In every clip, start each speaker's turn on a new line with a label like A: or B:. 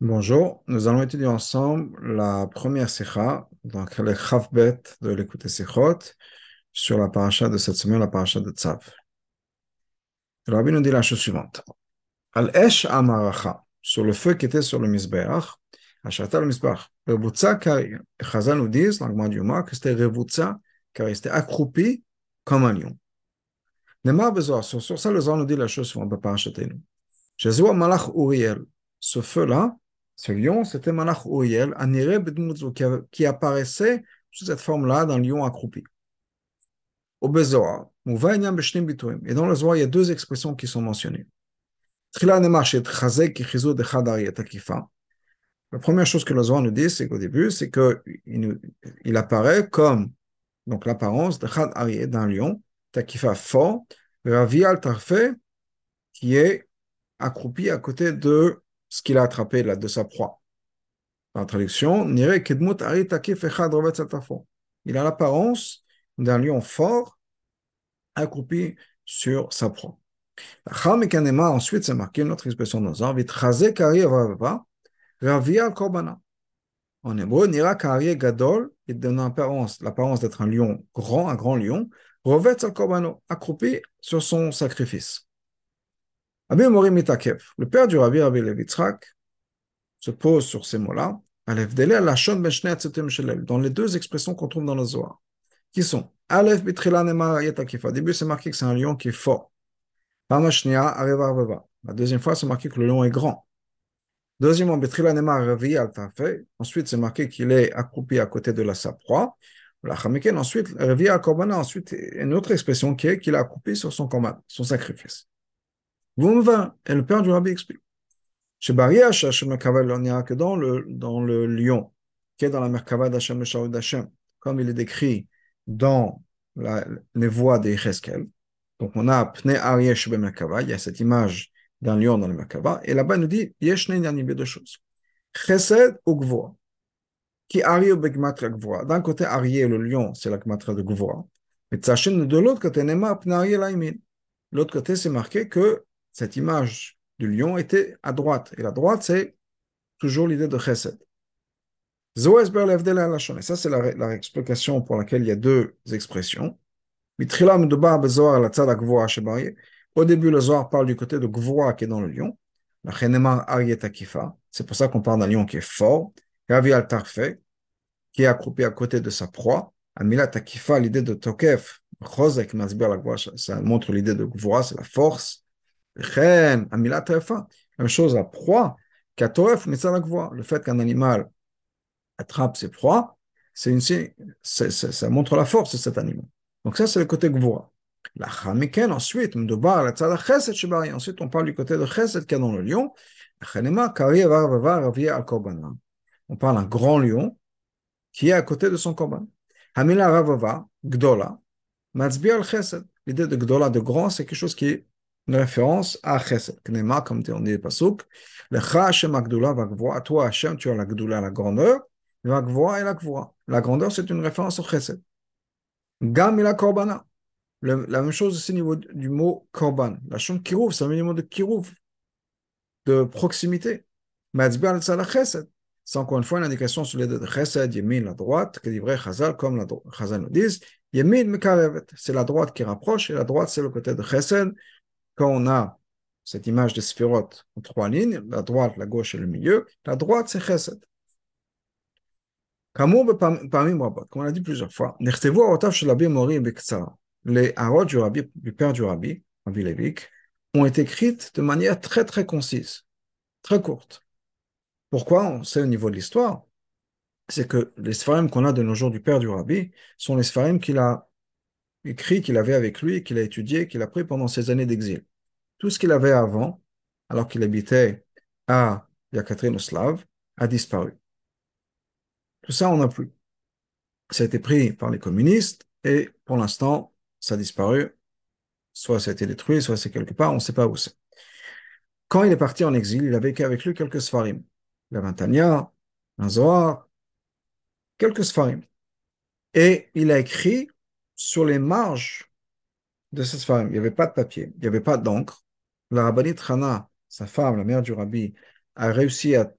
A: Bonjour, nous allons étudier ensemble la première sikha, donc le chavbet de l'écouter sikhot, sur la paracha de cette semaine, la paracha de Tzav. Le rabbi nous dit la chose suivante. Al esh amaracha, sur le feu qui était sur le misbeach, achata le misbeach, revutza kari. Chazal nous dit, dans du Yoma, que c'était revutza kari, c'était accroupi comme un lion. Nemar bezor, sur ça le Zohar nous dit la chose suivante, la paracha tenu. Jésus malach Uriel, ce feu-là, ce lion, c'était Malach Uriel, qui apparaissait sous cette forme-là d'un lion accroupi. Et dans le Zohar, il y a deux expressions qui sont mentionnées. La première chose que le Zohar nous dit, c'est qu'au début, c'est qu'il il apparaît comme donc l'apparence d'un lion, takifa fort, ravi al qui est accroupi à côté de ce qu'il a attrapé là, de sa proie. En traduction, il a l'apparence d'un lion fort accroupi sur sa proie. Ensuite, c'est marqué une autre expression dans un En hébreu, Nira Kari Gadol, il donne l'apparence d'être un lion grand, un grand lion, Rovet al accroupi sur son sacrifice. Le père du Rabbi Rabbi Levitzrak se pose sur ces mots-là, ben dans les deux expressions qu'on trouve dans le Zohar, qui sont Aleph Au début, c'est marqué que c'est un lion qui est fort. La deuxième fois, c'est marqué que le lion est grand. Deuxièmement, ensuite, c'est marqué qu'il est accroupi à côté de la sa proie. Ensuite, ensuite, une autre expression qui est qu'il est accroupi sur son combat, son sacrifice. Et le père du rabbi explique. Chez Bariach, on n'ira que dans le, dans le lion, qui est dans la Merkava d'Hachem, le Shaou d'Hachem, comme il est décrit dans la, les voies des Cheskel. Donc on a Pne Ariesh Merkava, il y a cette image d'un lion dans le Merkava, et là-bas il nous dit, Yesh Neinyanim, deux choses. Chesed ou Gvoa? Qui Ari Begmatra Gvoa? D'un côté, Arié, le lion, c'est la Gmatra de Gvoa. Mais de l'autre côté, Nema Pne Laimin. L'autre côté, c'est marqué que cette image du lion était à droite. Et la droite, c'est toujours l'idée de chesed. Et ça, c'est la, explication pour laquelle il y a deux expressions. Au début, le Zohar parle du côté de Gvoa qui est dans le lion. C'est pour ça qu'on parle d'un lion qui est fort. Ravi al qui est accroupi à côté de sa proie. Amila Takifa, l'idée de Tokef, ça montre l'idée de Gvoa, c'est la force. Même chose à proie, le fait qu'un animal attrape ses proies, c'est une, ça montre la force de cet animal. Donc ça, c'est le côté gvoa. La chamiken, ensuite, ensuite on parle du côté de chesed qui est dans le lion. On parle d'un grand lion qui est à côté de son korban. Hamila ravava, gdola, matzbi al chesed. L'idée de gdola, de grand, c'est quelque chose qui est une référence à Chesed. Knema, comme on dit Pasuk, le Hashem Agdula va toi Hashem, tu as la Gdula, la grandeur, la Gvoa et la Gvoa. La grandeur, c'est une référence au Chesed. Gam et la Korbana. la même chose aussi au niveau du mot Korban. La chambre Kirouv, c'est un minimum de Kirouv, de proximité. Matzbal la Chesed. C'est encore une fois une indication sur les deux de Chesed, Yemin, la droite, que vrai Chazal, comme Chazal nous dit, Yemin Mekarevet. C'est la droite qui rapproche, et la droite, c'est le côté de Chesed, quand on a cette image de sphérote en trois lignes, la droite, la gauche et le milieu, la droite c'est chesed. Comme on l'a dit plusieurs fois, les harots du, du père du rabbi, Rabbi Levik, ont été écrites de manière très très concise, très courte. Pourquoi On sait au niveau de l'histoire, c'est que les spharim qu'on a de nos jours du père du rabbi sont les spharim qu'il a écrit qu'il avait avec lui, qu'il a étudié, qu'il a pris pendant ses années d'exil. Tout ce qu'il avait avant, alors qu'il habitait à Yakatrinoslav, a disparu. Tout ça, on n'a plus. Ça a été pris par les communistes et pour l'instant, ça a disparu. Soit ça a été détruit, soit c'est quelque part, on ne sait pas où c'est. Quand il est parti en exil, il avait avec lui quelques sfarim. La Vintania, un Zohar, quelques sfarim. Et il a écrit sur les marges de cette femme, il n'y avait pas de papier, il n'y avait pas d'encre. La rabbinite Hana sa femme, la mère du rabbi, a réussi à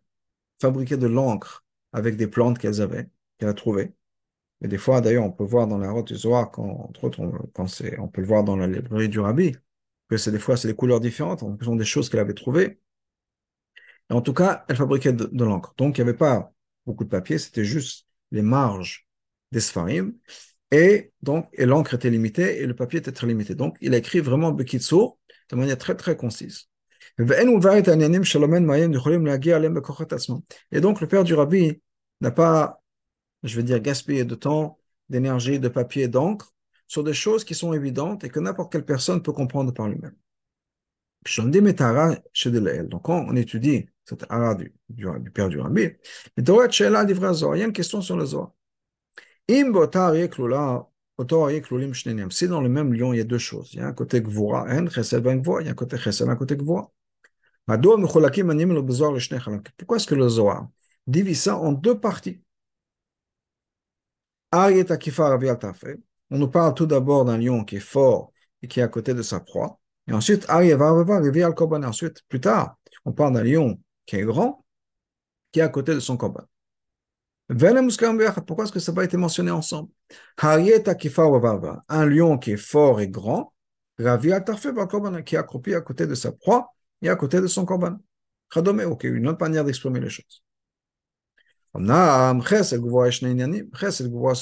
A: fabriquer de l'encre avec des plantes qu'elles avaient, qu'elle a trouvées. Et des fois, d'ailleurs, on peut voir dans la route du Zohar, entre autres, on, on peut le voir dans la librairie du rabbi, que c'est des fois, c'est des couleurs différentes, en fonction des choses qu'elle avait trouvées. Et en tout cas, elle fabriquait de, l'encre. Donc, il n'y avait pas beaucoup de papier, c'était juste les marges des Sfarim. Et donc, l'encre était limitée et le papier était très limité. Donc, il a écrit vraiment Bekitsour de manière très, très concise. Et donc, le père du rabbi n'a pas, je veux dire, gaspillé de temps, d'énergie, de papier, d'encre sur des choses qui sont évidentes et que n'importe quelle personne peut comprendre par lui-même. Donc, quand on étudie cette ara du, du, père du rabbi, il y a une question sur le Zohar. Si dans le même lion, il y a deux choses. Il y a un côté gvura, il y a un côté chesed, un côté. Pourquoi est-ce que le Zohar divise ça en deux parties? On nous parle tout d'abord d'un lion qui est fort et qui est à côté de sa proie. Et ensuite, ensuite, plus tard, on parle d'un lion qui est grand, qui est à côté de son korban. Pourquoi est-ce que ça n'a pas été mentionné ensemble? Un lion qui est fort et grand, qui est accroupi à côté de sa proie, et à côté de son korban. ok, une autre manière d'exprimer les choses. ce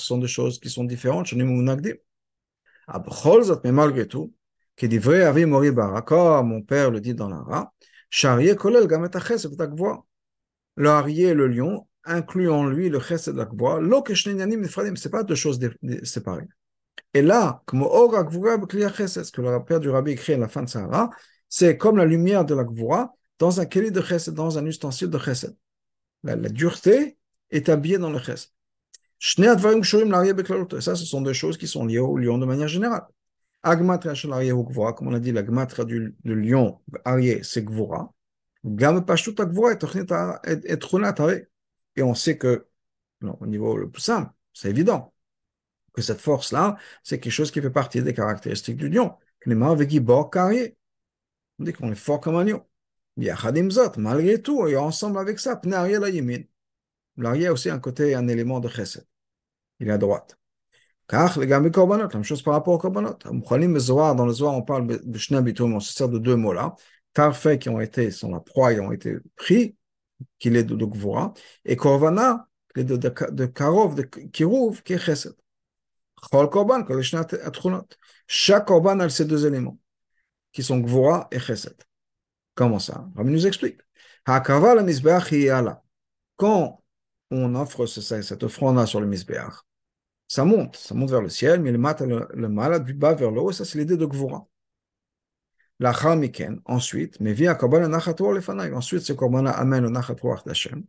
A: sont des choses qui sont différentes. Mais malgré tout, qui dit vrai, mon père le dit dans l'ara, Charier Kolel Gamet Le harier, le lion, inclut en lui le chesed l'akvoa, lo c'est pas deux choses séparées. Et là, comme ce que le père du rabbi écrit à la fin de Sahara, c'est comme la lumière de la Gvura dans un keli de chesed, dans un ustensile de chesed. La, dureté est habillée dans le chesed. Ça, ce sont deux choses qui sont liées au lion de manière générale. Agmatra Gvura, comme on a dit, la gmatra du, lion, arié, c'est Gvura. Gam Pashtut Gvura et Et on sait que, au niveau le plus simple, c'est évident, que cette force-là, c'est quelque chose qui fait partie des caractéristiques du lion. On dit qu'on est fort comme un lion. Malgré tout, et ensemble avec ça, L'arrière a aussi un côté, un élément de chesed. Il est à droite. Korbanot, la même chose par rapport aux korbanot. Dans le Zohar, on parle de shnabitoum, on se sert de deux mots-là. Tarfait qui ont été, sont la proie, qui ont été pris, qu'il est de, Gvura, et korvana, qui est de, karov, de kirouv, qui est chesed. Chol korban, Chaque korban a ces deux éléments qui sont Gvura et Chesed. Comment ça? Rabbi nous explique. Quand on offre cette offrande-là sur le Mizbeach, ça monte, ça monte vers le ciel, mais le mat, le, mal du bas vers le haut, ça c'est l'idée de Gvura. La Miken, ensuite, mais via Kabbalah Nachatour le Ensuite, ce Kabbalah amène le Nachatour d'Hachem.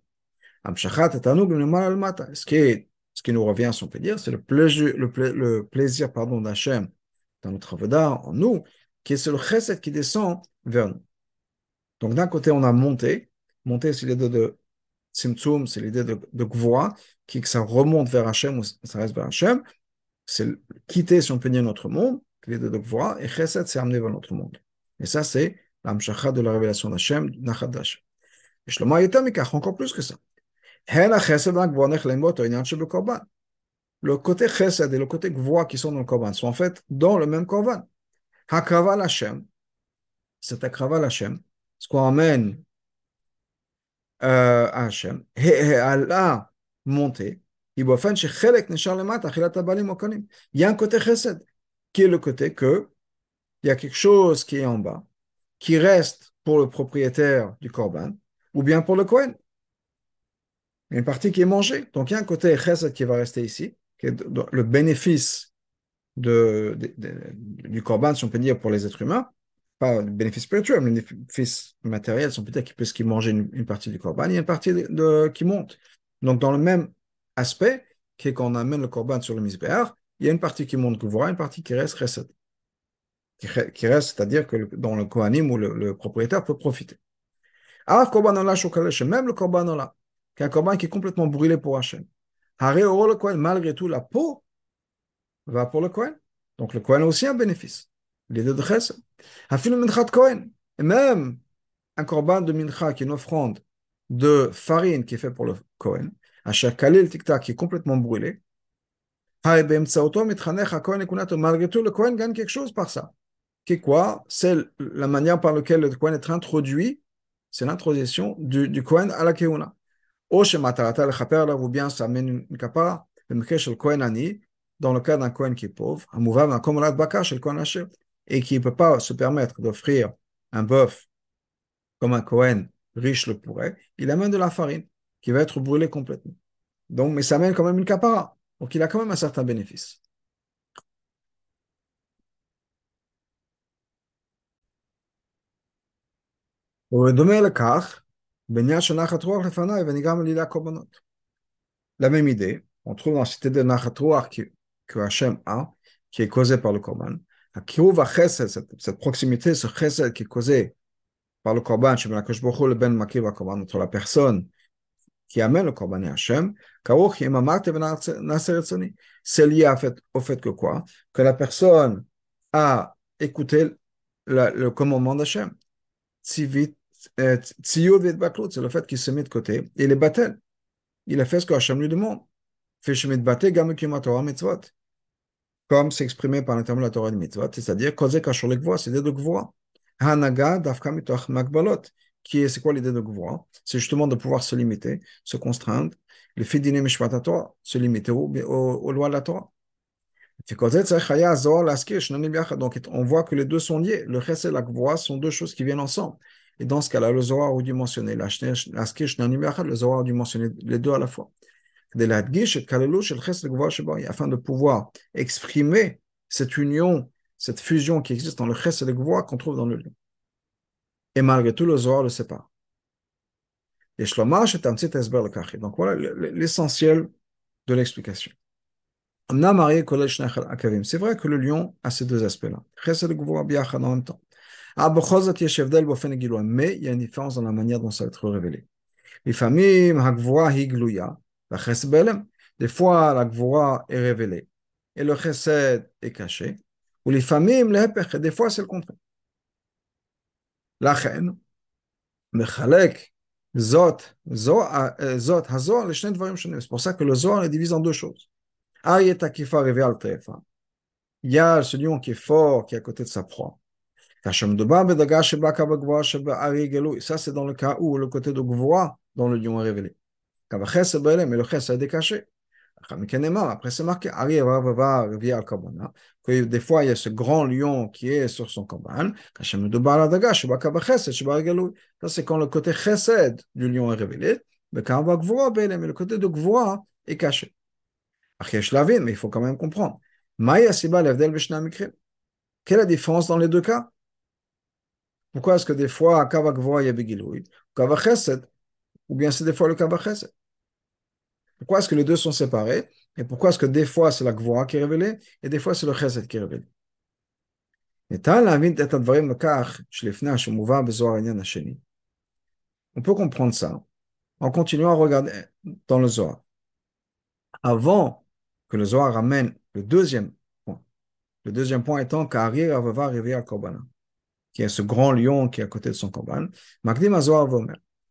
A: Amshachat et Tanoug le mal al mata. Ce qui est, ce qui nous revient, si on peut dire, c'est le plaisir, le, plaisir, pardon, d'Hachem dans notre Avodah, en nous, qui est le chesed qui descend vers nous. Donc d'un côté, on a monté. Monter, c'est l'idée de Tzimtzum, c'est l'idée de, de qui que ça remonte vers Hachem ou ça reste vers Hachem. C'est quitter, si on peut dire, notre monde, l'idée de Gvoa, et chesed, c'est amener vers notre monde. Et ça, c'est l'amshacha de la révélation d'Hachem, Nachad d'Hachem. Et Shlomo Yetamikach, encore plus que ça. Le côté chesed et le côté gvoa qui sont dans le korban sont en fait dans le même korban. Hakraval Hashem, cet Hakraval Hashem, ce qu'on amène euh, à Hashem, Allah monté, il y a un côté chesed, qui est le côté que il y a quelque chose qui est en bas, qui reste pour le propriétaire du korban, ou bien pour le Kohen. Il y a une partie qui est mangée. Donc il y a un côté chesed qui va rester ici, qui est le bénéfice de, du korban, si on peut dire, pour les êtres humains, pas le bénéfice spirituel, mais le bénéfice matériel, si peut dire qu'ils peuvent manger une, partie du korban, il y a une partie qui monte. Donc, dans le même aspect, qui est qu'on amène le korban sur le misbéar, il y a une partie qui monte voit une partie qui reste chesed. Qui, reste, c'est-à-dire que dans le kohanim où le, propriétaire peut profiter. Même le korban qui est un korban qui est complètement brûlé pour Hachem. Malgré tout, la peau va pour le Kohen. Donc le Kohen a aussi un bénéfice. Les deux de Chesed. Et même un korban de mincha, qui est une offrande de farine qui est fait pour le Kohen, chaque kalil tikta qui est complètement brûlé, malgré tout, le Kohen gagne quelque chose par ça. Qui quoi? C'est la manière par laquelle le Kohen est introduit, c'est l'introduction du, du Kohen à la Keuna. Ou bien ça amène une kapara, le Kohen Ani, dans le cas d'un Kohen qui est pauvre, et qui ne peut pas se permettre d'offrir un bœuf comme un Kohen riche le pourrait, il amène de la farine qui va être brûlée complètement. Donc, mais ça amène quand même une capara. Donc, il a quand même un certain bénéfice. La même idée, on trouve dans cette idée de Nachatouar que, Hachem a, qui est causée par le Korban. Cette, cette proximité, ce chesed qui est causé par le Korban, le Ben entre la personne qui le et c'est lié au fait que quoi Que la personne a écouté le commandement d'Hachem. Euh, c'est le fait qu'il se met de côté. Il est battu. Il a fait ce que Hachem lui demande. Comme c'est par l'intermédiaire de la Torah de mitzvot, c'est-à-dire, c'est des de makbalot. Qui est, c'est quoi l'idée de Gvura C'est justement de pouvoir se limiter, se contraindre, le fidine mishpat Torah, se limiter aux, aux, lois de la Torah. Donc, on voit que les deux sont liés. Le chesed et la gvura sont deux choses qui viennent ensemble. Et dans ce cas-là, le Zohar mentionner la le Zohar a dû mentionner les deux à la fois. Afin de pouvoir exprimer cette union cette fusion qui existe dans le Ches et le Gvoa qu'on trouve dans le lion. Et malgré tout, le Zohar le sépare. Et c'est un petit le Donc voilà l'essentiel de l'explication. C'est vrai que le lion a ces deux aspects-là. Ches et le Gvoa en même temps. Mais il y a une différence dans la manière dont ça va être révélé. Des fois, la Gvoa est révélée et le Chesed est caché. Ou les familles, des fois c'est le contraire. La reine, les Dvarim C'est pour ça que le Zohar est divisé en deux choses. Il y a ce lion qui est fort, qui est à côté de sa proie. Ça, c'est dans le cas où le côté de Gvoa, dans le lion est révélé. Mais le Ches est décaché. Après, c'est marqué que des fois, il y a ce grand lion qui est sur son korban. Ça, c'est quand le côté chesed du lion est révélé. Mais le côté de gvoa est caché. Mais il faut quand même comprendre. Quelle est la différence dans les deux cas Pourquoi est-ce que des fois, kava gvoa il y a begiloui, kava chesed, ou bien c'est des fois le kava chesed pourquoi est-ce que les deux sont séparés Et pourquoi est-ce que des fois c'est la Gvora qui est révélée et des fois c'est le Chesed qui est révélé on peut comprendre ça en continuant à regarder dans le Zohar. Avant que le Zohar ramène le deuxième point, le deuxième point étant qu'Ari va arriver à Korbana, qui est ce grand lion qui est à côté de son Korban,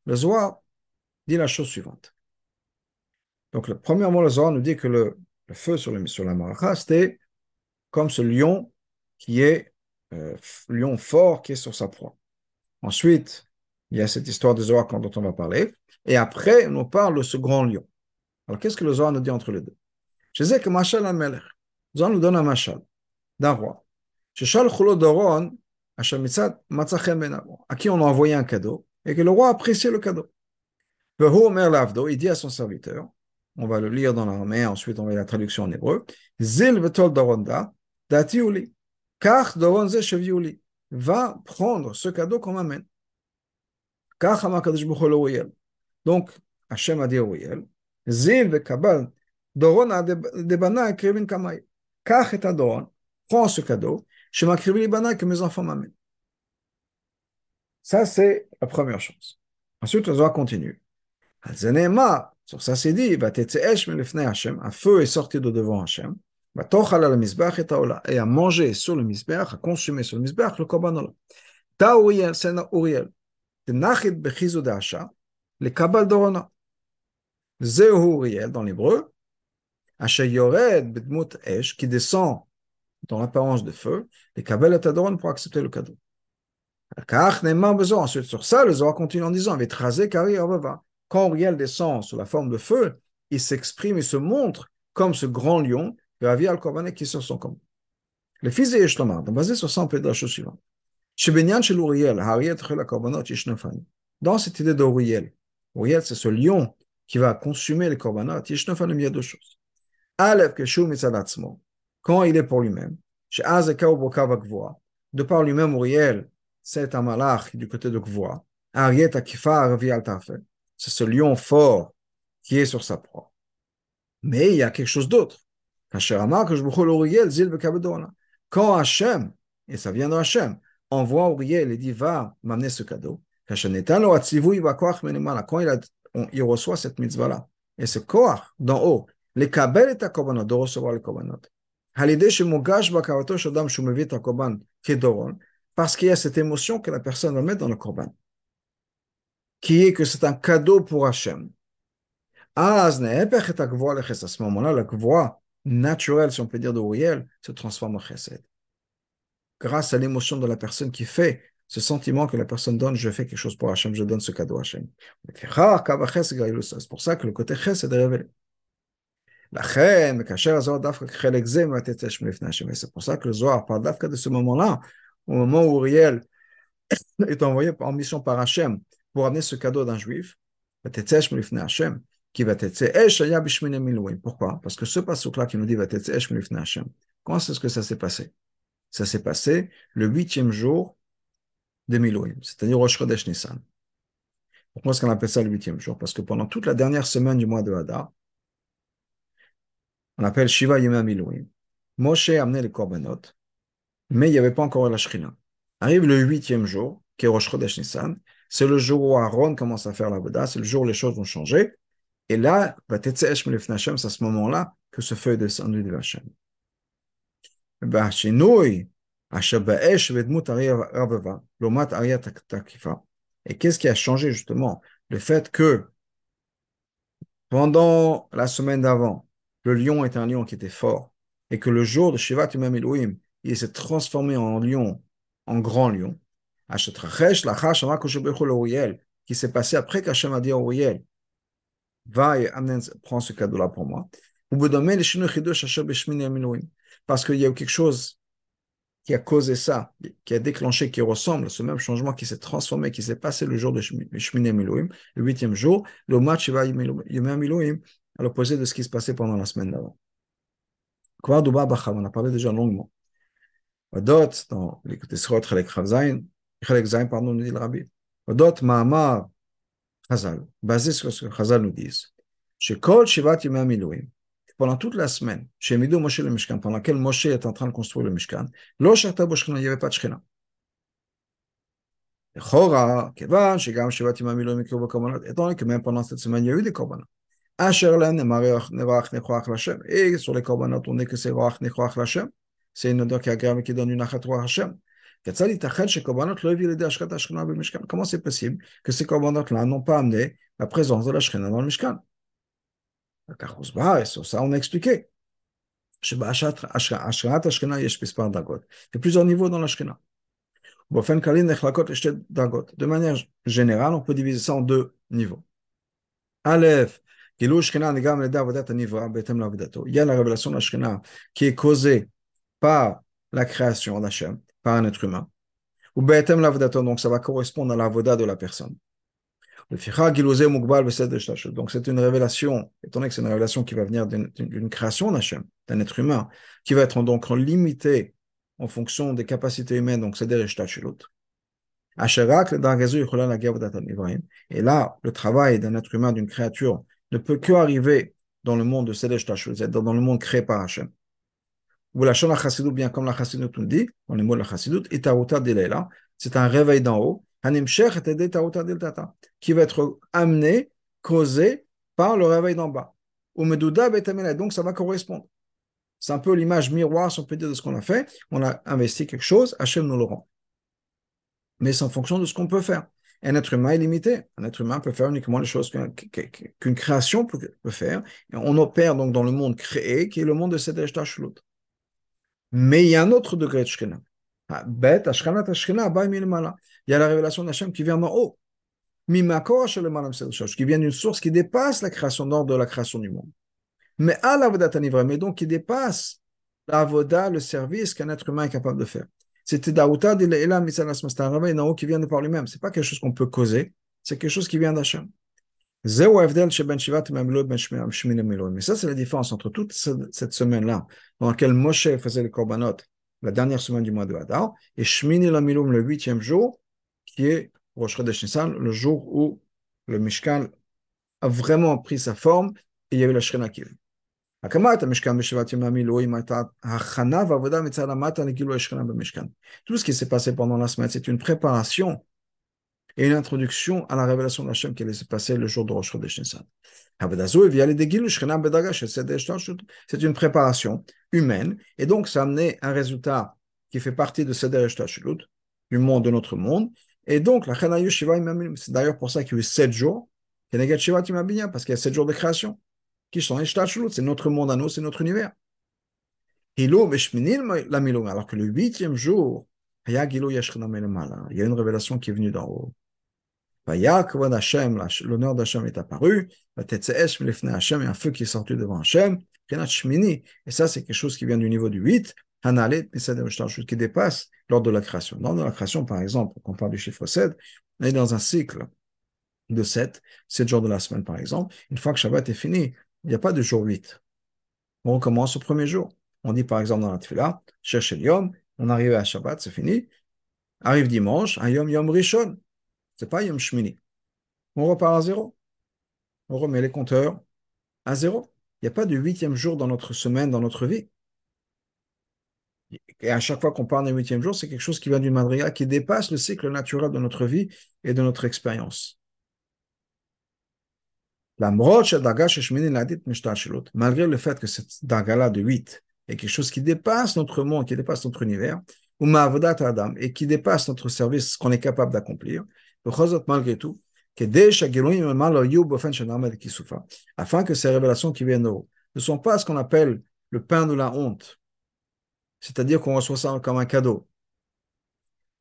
A: Le Zohar dit la chose suivante. Donc, le premier mot, le Zohar nous dit que le, feu sur, la maracha, c'était comme ce lion qui est euh, lion fort qui est sur sa proie. Ensuite, il y a cette histoire de Zohar dont on va parler. Et après, on nous parle de ce grand lion. Alors, qu'est-ce que le Zohar nous dit entre les deux? Je sais que Machal Zohar nous donne un Machal d'un roi. Doron, ben à qui on a envoyé un cadeau et que le roi appréciait le cadeau. Il dit à son serviteur, on va le lire dans l'armée, ensuite on va la traduction en hébreu. Zil doronda, datiuli, car doronze cheviuli, va prendre ce cadeau qu'on m'amène. Donc, Hachem a dit Uriel, Zil vekabal, doron a debana krivin kamay. Car est doron, prends ce cadeau, chez ma krivin bana que mes enfants m'amènent. Ça, c'est la première chose. Ensuite, on va continuer. Al sur ça, c'est dit, un feu est sorti de devant Hachem, et a mangé sur le misbech, a consumé sur le misbech le korban Ta Uriel, c'est Uriel. Tenachid bechizu da'asha, les kabal dorona. Zehu riel dans l'hébreu, Asher yored bedmut esh, qui descend dans l'apparence de feu, les kabel et adoron pour accepter le cadeau. Ensuite, sur ça, le Zohar continue en disant Quand Uriel descend sous la forme de feu, il s'exprime, il se montre comme ce grand lion de la vie al qui est sur son corps. Le fils de Yeshlomar, basé sur ça, on peut dire la chose suivante. Dans cette idée d'Uriel, Uriel, c'est ce lion qui va consumer les korbanot. Il y a deux choses. Aleph, quand il est pour lui-même, de par lui-même, Uriel, c'est un malach du côté de Gvoa. C'est ce lion fort qui est sur sa proie. Mais il y a quelque chose d'autre. Quand Hachem, et ça vient de Hachem, envoie Uriel et dit va m'amener ce cadeau. Quand il, a, il reçoit cette mitzvah-là, et ce corps d'en haut, les kabel et de recevoir les korbanot. Parce qu'il y a cette émotion que la personne va mettre dans le korban, qui est que c'est un cadeau pour Hachem. À ce moment-là, la voix naturelle, si on peut dire, de se transforme en chesed. Grâce à l'émotion de la personne qui fait ce sentiment que la personne donne, je fais quelque chose pour Hachem, je donne ce cadeau à Hachem. C'est pour ça que le côté chesed est révélé. C'est pour ça que le Zohar parle d'Afka de ce moment-là, au moment où Uriel est envoyé en mission par Hachem pour amener ce cadeau d'un juif, qui va Pourquoi Parce que ce passage-là qui nous dit Comment est-ce que ça s'est passé Ça s'est passé le huitième jour de Milouim, c'est-à-dire Rosh Chodesh Nissan. Pourquoi est-ce qu'on appelle ça le huitième jour Parce que pendant toute la dernière semaine du mois de Hadar, on appelle Shiva Yema Milouim, Moshe a amené les korbanot, mais il n'y avait pas encore la Shrina. Arrive le huitième jour, qui est Chodesh Nissan, c'est le jour où Aaron commence à faire la Voda, c'est le jour où les choses vont changer. Et là, c'est à ce moment-là que ce feu est descendu de Hachem. Et qu'est-ce qui a changé justement? Le fait que pendant la semaine d'avant, le lion est un lion qui était fort, et que le jour de Shivat Yom Elohim, il s'est transformé en lion, en grand lion. Qui s'est passé après qu'Hachem a dit à Uriel, va et prends ce cadeau-là pour moi. Parce qu'il y a eu quelque chose qui a causé ça, qui a déclenché, qui ressemble à ce même changement qui s'est transformé, qui s'est passé le jour de Shmini Milouim, le huitième jour, le match va Milouim, à l'opposé de ce qui se passait pendant la semaine d'avant. On a parlé déjà longuement. Odot, dans l'écoute Srot, Chalek Zain, pardon, nous dit le rabbi. Odot, Mahamar, Chazal, basé sur ce que Chazal nous dit. Chez Kol Shivat Yom Milouim, pendant toute la semaine, chez Midou Moshe le Mishkan, pendant laquelle Moshe est en train de construire le Mishkan, Lo Shachta Boshkina, il n'y avait pas de Shkina. Chora, Kevan, Shigam Shivat Yom Milouim, étant donné que même pendant cette semaine, il y a eu des korbanot. Et sur les korbanot, on n'est que c'est Roach Nechroach Lachem. C'est une odeur qui est agréable qui donne une achat Roach Hashem. Comment c'est possible que ces korbanot-là n'ont pas amené la présence de la Shekhinah dans le Mishkan? Sur ça, on a expliqué. Il y a plusieurs niveaux dans la Shekhinah. De manière générale, on peut diviser ça en deux niveaux. Aleph, il y a la révélation la qui est causée par la création d'Hachem, par un être humain. Ou donc ça va correspondre à la voda de la personne. Donc c'est une révélation, étant donné que c'est une révélation qui va venir d'une création d'Hachem, d'un être humain, qui va être donc limité en fonction des capacités humaines, donc c'est des chez l'autre. Et là, le travail d'un être humain, d'une créature, ne peut que arriver dans le monde de Sedesh dans le monde créé par Hachem. Ou la Shona Chassidut, bien comme la Chassidut nous dit, dans les mots de la Chassidut, Itaruta Dilela, c'est un réveil d'en haut, qui va être amené, causé par le réveil d'en bas. Ou Medouda donc ça va correspondre. C'est un peu l'image miroir, si on peut dire, de ce qu'on a fait. On a investi quelque chose, Hachem nous le rend. Mais c'est en fonction de ce qu'on peut faire. Un être humain est limité. Un être humain peut faire uniquement les choses qu'une création peut, faire. on opère donc dans le monde créé, qui est le monde de cette Tashlut. Mais il y a un autre degré de Shekhinah. Ah, il y a la révélation d'Hachem qui vient d'en haut. Qui vient d'une source qui dépasse la création d'ordre de la création du monde. Mais à la mais donc qui dépasse la voda, le service qu'un être humain est capable de faire. C'était Daouta de l'Elam c'est un qui vient de par lui-même. C'est pas quelque chose qu'on peut causer, c'est quelque chose qui vient d'Hachem. Mais ça, c'est la différence entre toute cette semaine-là, dans laquelle Moshe faisait les korbanot, la dernière semaine du mois de Hadar, et Shmini Lamiloum, le huitième jour, qui est Rosh Chodesh le jour où le Mishkan a vraiment pris sa forme et il y a eu la Tout ce qui s'est passé pendant la semaine, c'est une préparation et une introduction à la révélation de Hachem qui allait se passer le jour de Rosh Chodesh Nissan. C'est une préparation humaine et donc ça a amené un résultat qui fait partie de Seder Eshtashlut, du monde de notre monde. Et donc, la c'est d'ailleurs pour ça qu'il y a eu sept jours, parce qu'il y a sept jours de création c'est notre monde à nous, c'est notre univers. Alors que le huitième jour, il y a une révélation qui est venue d'en haut. L'honneur d'Hachem est apparu. Il y a un feu qui est sorti devant Hachem. Et ça, c'est quelque chose qui vient du niveau du 8, qui dépasse lors de la création. Lors de la création, par exemple, quand on parle du chiffre 7, on est dans un cycle de 7, 7 jours de la semaine, par exemple. Une fois que Shabbat est fini, il n'y a pas de jour 8. On recommence au premier jour. On dit par exemple dans la Tfila, cherchez Yom, on arrive à Shabbat, c'est fini. Arrive dimanche, un Yom Yom Rishon. C'est pas Yom Shmini. On repart à zéro. On remet les compteurs à zéro. Il n'y a pas de huitième jour dans notre semaine, dans notre vie. Et à chaque fois qu'on parle d'un huitième jour, c'est quelque chose qui vient d'une madriga qui dépasse le cycle naturel de notre vie et de notre expérience. Malgré le fait que cette daga-là de 8 est quelque chose qui dépasse notre monde, qui dépasse notre univers, et qui dépasse notre service qu'on est capable d'accomplir, malgré tout, afin que ces révélations qui viennent haut ne sont pas ce qu'on appelle le pain de la honte, c'est-à-dire qu'on reçoit ça comme un cadeau.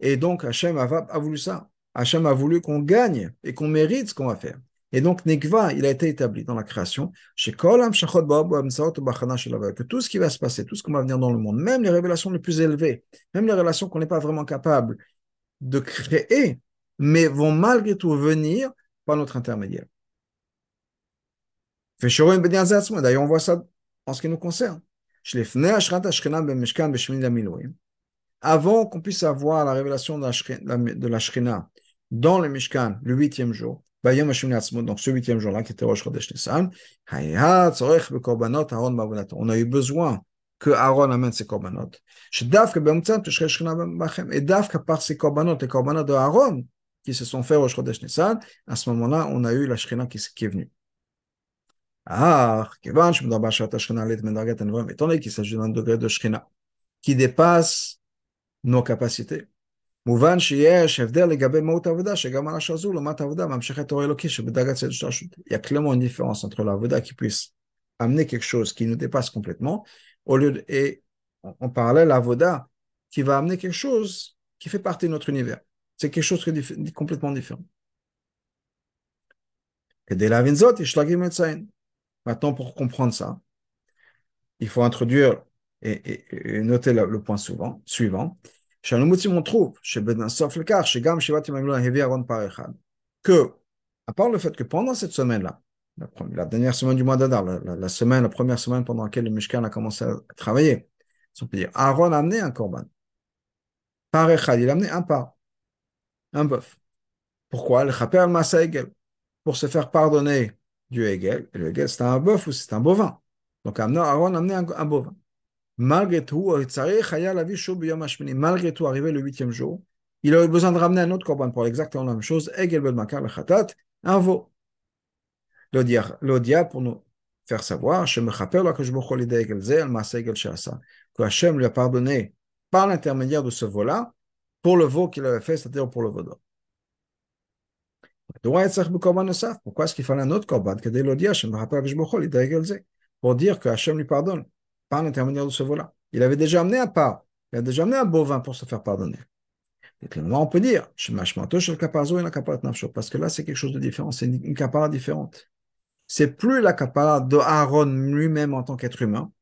A: Et donc Hachem a, a voulu ça. Hachem a voulu qu'on gagne et qu'on mérite ce qu'on va faire. Et donc, Nekva, il a été établi dans la création, chez que tout ce qui va se passer, tout ce qui va venir dans le monde, même les révélations les plus élevées, même les révélations qu'on n'est pas vraiment capable de créer, mais vont malgré tout venir par notre intermédiaire. D'ailleurs, on voit ça en ce qui nous concerne. Avant qu'on puisse avoir la révélation de la Shrina dans le Mishkan, le huitième jour, donc on a eu besoin que Aaron amène ses korbanot. Et d'avka par ces korbanot, les korbanot de qui se sont faits Rosh Chodesh Nissan, à ce moment-là, on a eu la Shrina qui, est venue. Ah, étant donné qu'il s'agit d'un degré de qui dépasse nos capacités, מובן שיש הבדל לגבי מהות העבודה, שגם על השעה זו, לעומת העבודה ממשיכת אור אלוקי שבדרגת סדר השתרשות. Il y a clairement une différence entre l'avoda qui puisse amener quelque chose qui nous dépasse complètement, au lieu de, et en parallèle l'avoda qui va amener quelque chose qui fait partie de notre univers. C'est quelque chose de complètement différent. Maintenant, pour comprendre ça, il faut introduire et, et, et noter le, le point souvent, suivant on trouve que, à part le fait que pendant cette semaine-là, la, dernière semaine du mois d'Adar, la, semaine, la première semaine pendant laquelle le Mishkan a commencé à travailler, on peut dire, Aaron a amené un korban. Par Echad, il a amené un pas, un bœuf. Pourquoi Le Chaper pour se faire pardonner du Egel. le Egel, c'est un bœuf ou c'est un bovin. Donc Aaron a amené un bovin. Malgré tout, malgré tout, arrivé le huitième jour, il a eu besoin de ramener un autre korban pour exactement la même chose, un veau. L'odia pour nous faire savoir, que Hachem lui a pardonné par l'intermédiaire de ce veau-là, pour le veau qu'il avait fait, c'est-à-dire pour le veau d'or. Pourquoi est-ce qu'il fallait un autre korban Pour dire que Hachem lui pardonne par l'intermédiaire de ce vol-là. Il avait déjà amené un part, il a déjà amené un bovin pour se faire pardonner. Et clairement, on peut dire, parce que là, c'est quelque chose de différent, c'est une, une différente. C'est plus la kapara de Aaron lui-même en tant qu'être humain.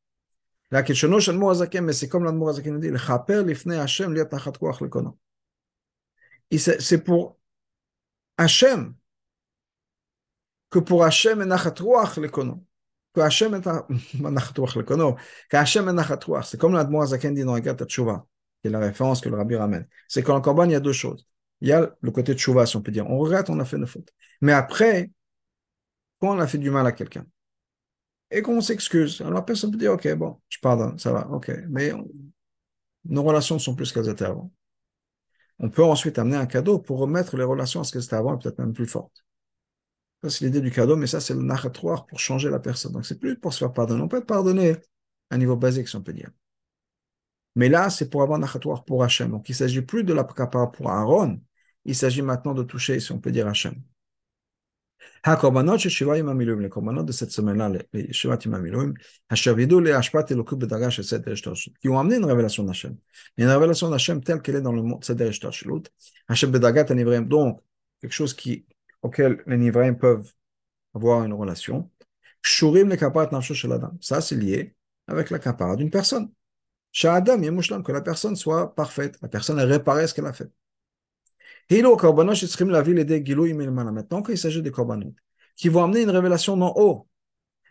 A: La mais c'est comme l'Admorazaken dit, le. C'est pour Hachem que pour Hachem et le. Que est kono. Que. C'est comme l'Admorazaken dit dans la Gata Tshuva qui est la référence que le rabbi ramène. C'est qu'en Korban, il y a deux choses. Il y a le côté de Chouva, si on peut dire. On regrette, on a fait une faute. Mais après, quand on a fait du mal à quelqu'un, et qu'on s'excuse, alors la personne peut dire, OK, bon, je pardonne, ça va, OK. Mais nos relations sont plus qu'elles étaient avant. On peut ensuite amener un cadeau pour remettre les relations à ce qu'elles étaient avant, peut-être même plus fortes. C'est l'idée du cadeau, mais ça, c'est le nachatroir pour changer la personne. Donc, c'est plus pour se faire pardonner. On peut être pardonné à un niveau basique, si on peut dire. Mais là, c'est pour avoir un achatoire pour Hachem. Donc, il ne s'agit plus de la kapara pour Aaron. Il s'agit maintenant de toucher, si on peut dire, Hachem. Les korbanot de cette semaine-là, les Shivat Imamiluim, qui ont amené une révélation d'Hachem. Une révélation d'Hachem telle qu'elle est dans le monde Seder Ishtarshut. Hashem Bedagat Anivraim, donc, quelque chose qui, auquel les Nivraim peuvent avoir une relation. Shurim le. Ça, c'est lié avec la kapara d'une personne que la personne soit parfaite, la personne a réparé ce qu'elle a fait. Maintenant, qu'il s'agit des korbanot, qui vont amener une révélation d'en haut,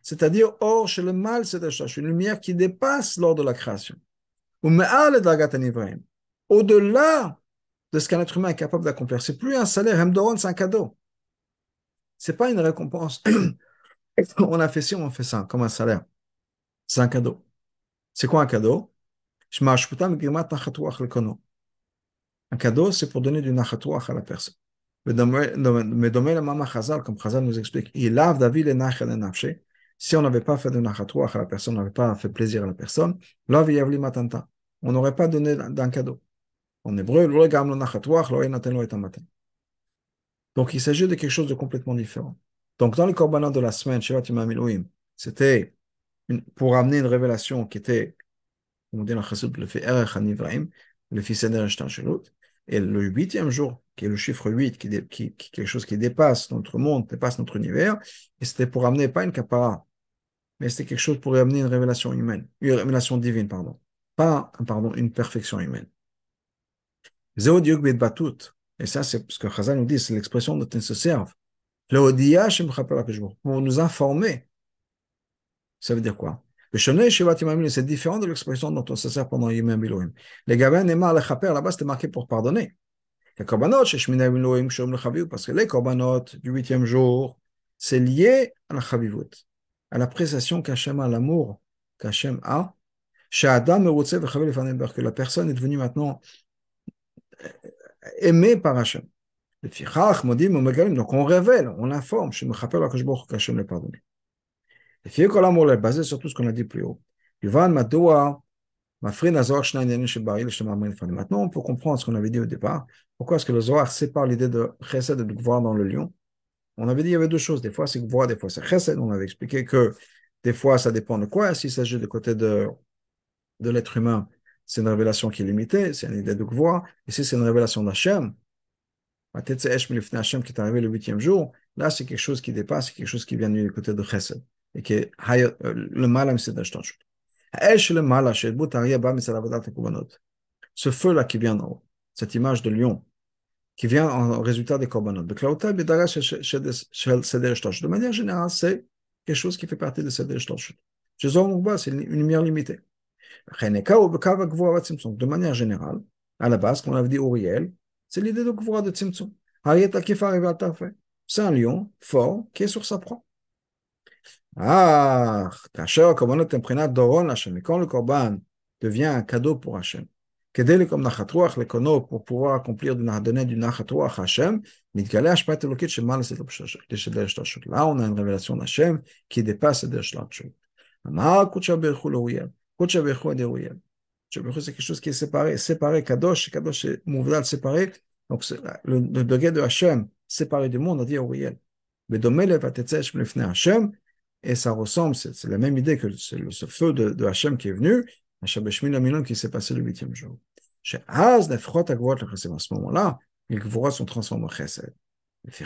A: c'est-à-dire hors chez le mal, c'est une lumière qui dépasse lors de la création. Au-delà de ce qu'un être humain est capable d'accomplir. C'est plus un salaire, c'est un cadeau. C'est pas une récompense. on a fait ci, on fait ça, comme un salaire. C'est un cadeau. C'est quoi un cadeau? Un cadeau, c'est pour donner du nachatouach à la personne. Mais donner le Mama Chazal, comme Chazal nous explique, il lave David et Nachel et Si on n'avait pas fait de nachatouach à la personne, on n'avait pas fait plaisir à la personne, lave Yavli Matanta. On n'aurait pas donné d'un cadeau. En hébreu, le gam le nachatouach, lo enaten lo matin. Donc il s'agit de quelque chose de complètement différent. Donc dans les korbanot de la semaine, c'était pour amener une révélation qui était on dit chassid le fait Erech Hanivraim, le fils Seder Et le huitième jour, qui est le chiffre 8, qui, qui, quelque chose qui dépasse notre monde, dépasse notre univers, et c'était pour amener pas une capara, mais c'était quelque chose pour amener une révélation humaine, une révélation divine, pardon. Pas, pardon, une perfection humaine. Et ça, c'est ce que Chazal nous dit, c'est l'expression dont il se servent. Pour nous informer. Ça veut dire quoi? C'est différent de l'expression dont on se sert pendant Yom Biloim. Les Gaben Nemar le Chaper, là-bas, c'était marqué pour pardonner. Les korbanot, parce que les korbanot du huitième jour, c'est lié à la Chavivut, à l'appréciation qu'Hachem a, l'amour qu'Hachem a. Chez Adam, que la personne est devenue maintenant aimé par Hachem. Donc on révèle, on informe, je me rappelle à Kashbour qu'Hachem l'a pardonné. Le Fiakhalamour est basé sur tout ce qu'on a dit plus haut. Maintenant, on peut comprendre ce qu'on avait dit au départ. Pourquoi est-ce que le Zohar sépare l'idée de chesed et de voir dans le lion? On avait dit qu'il y avait deux choses. Des fois, c'est voir, des fois, c'est chesed. On avait expliqué que des fois, ça dépend de quoi. S'il s'agit du côté de, de l'être humain, c'est une révélation qui est limitée, c'est une idée de. Et si c'est une révélation d'Hachem, qui est arrivé le huitième jour, là, c'est quelque chose qui dépasse, c'est quelque chose qui vient du côté de chesed et qui est le mal ce feu là qui vient d'en haut cette image de lion qui vient en résultat des korbanot. De manière générale c'est quelque chose qui fait partie de cette c'est une lumière limitée de manière générale à la base comme on avait dit Uriel c'est l'idée de Gvura de Tzimtzum c'est un lion fort qui est sur sa proie ah, כאשר הקורבנות הם מבחינת דורון להשם, מכל קורבן devient un cadeau pour Hachem. כדי לקום נחת רוח לקונו, pour pouvoir accomplir donner du נחת רוח à Hachem, מתגלה השפעת אלוקית של מעלה לשדר השתלשלות. Là, on a une révélation d'Hachem qui dépasse שדר השתלשלות. אמר קודשא ברכו לאוריאל, Kochabechu Aderouyel. Kochabechu, c'est quelque chose qui est séparé, séparé, Kadosh, Kadosh, c'est Mouvdal séparé. Donc, euh, le, le degré de Hachem, séparé du monde, on dit Auriel. Mais Domelev Atetzesh Mlefne Hachem, et ça ressemble, c'est la même idée que ce feu de, de Hachem qui est venu, Hachem Beshmin Aminon qui s'est passé le huitième jour. Chez Az, Nefrot Agvot, à ce moment-là, les Gvoras sont transformés en Chesed. C'est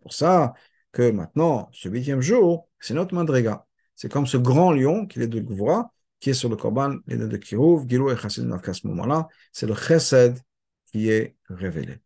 A: pour ça que maintenant, ce huitième jour, c'est notre Mandrega. C'est comme ce grand lion qui est de Gvura, qui est sur le Korban, il est de Kiruv, Gilou et Chassid à ce moment-là, c'est le Chesed qui est révélé.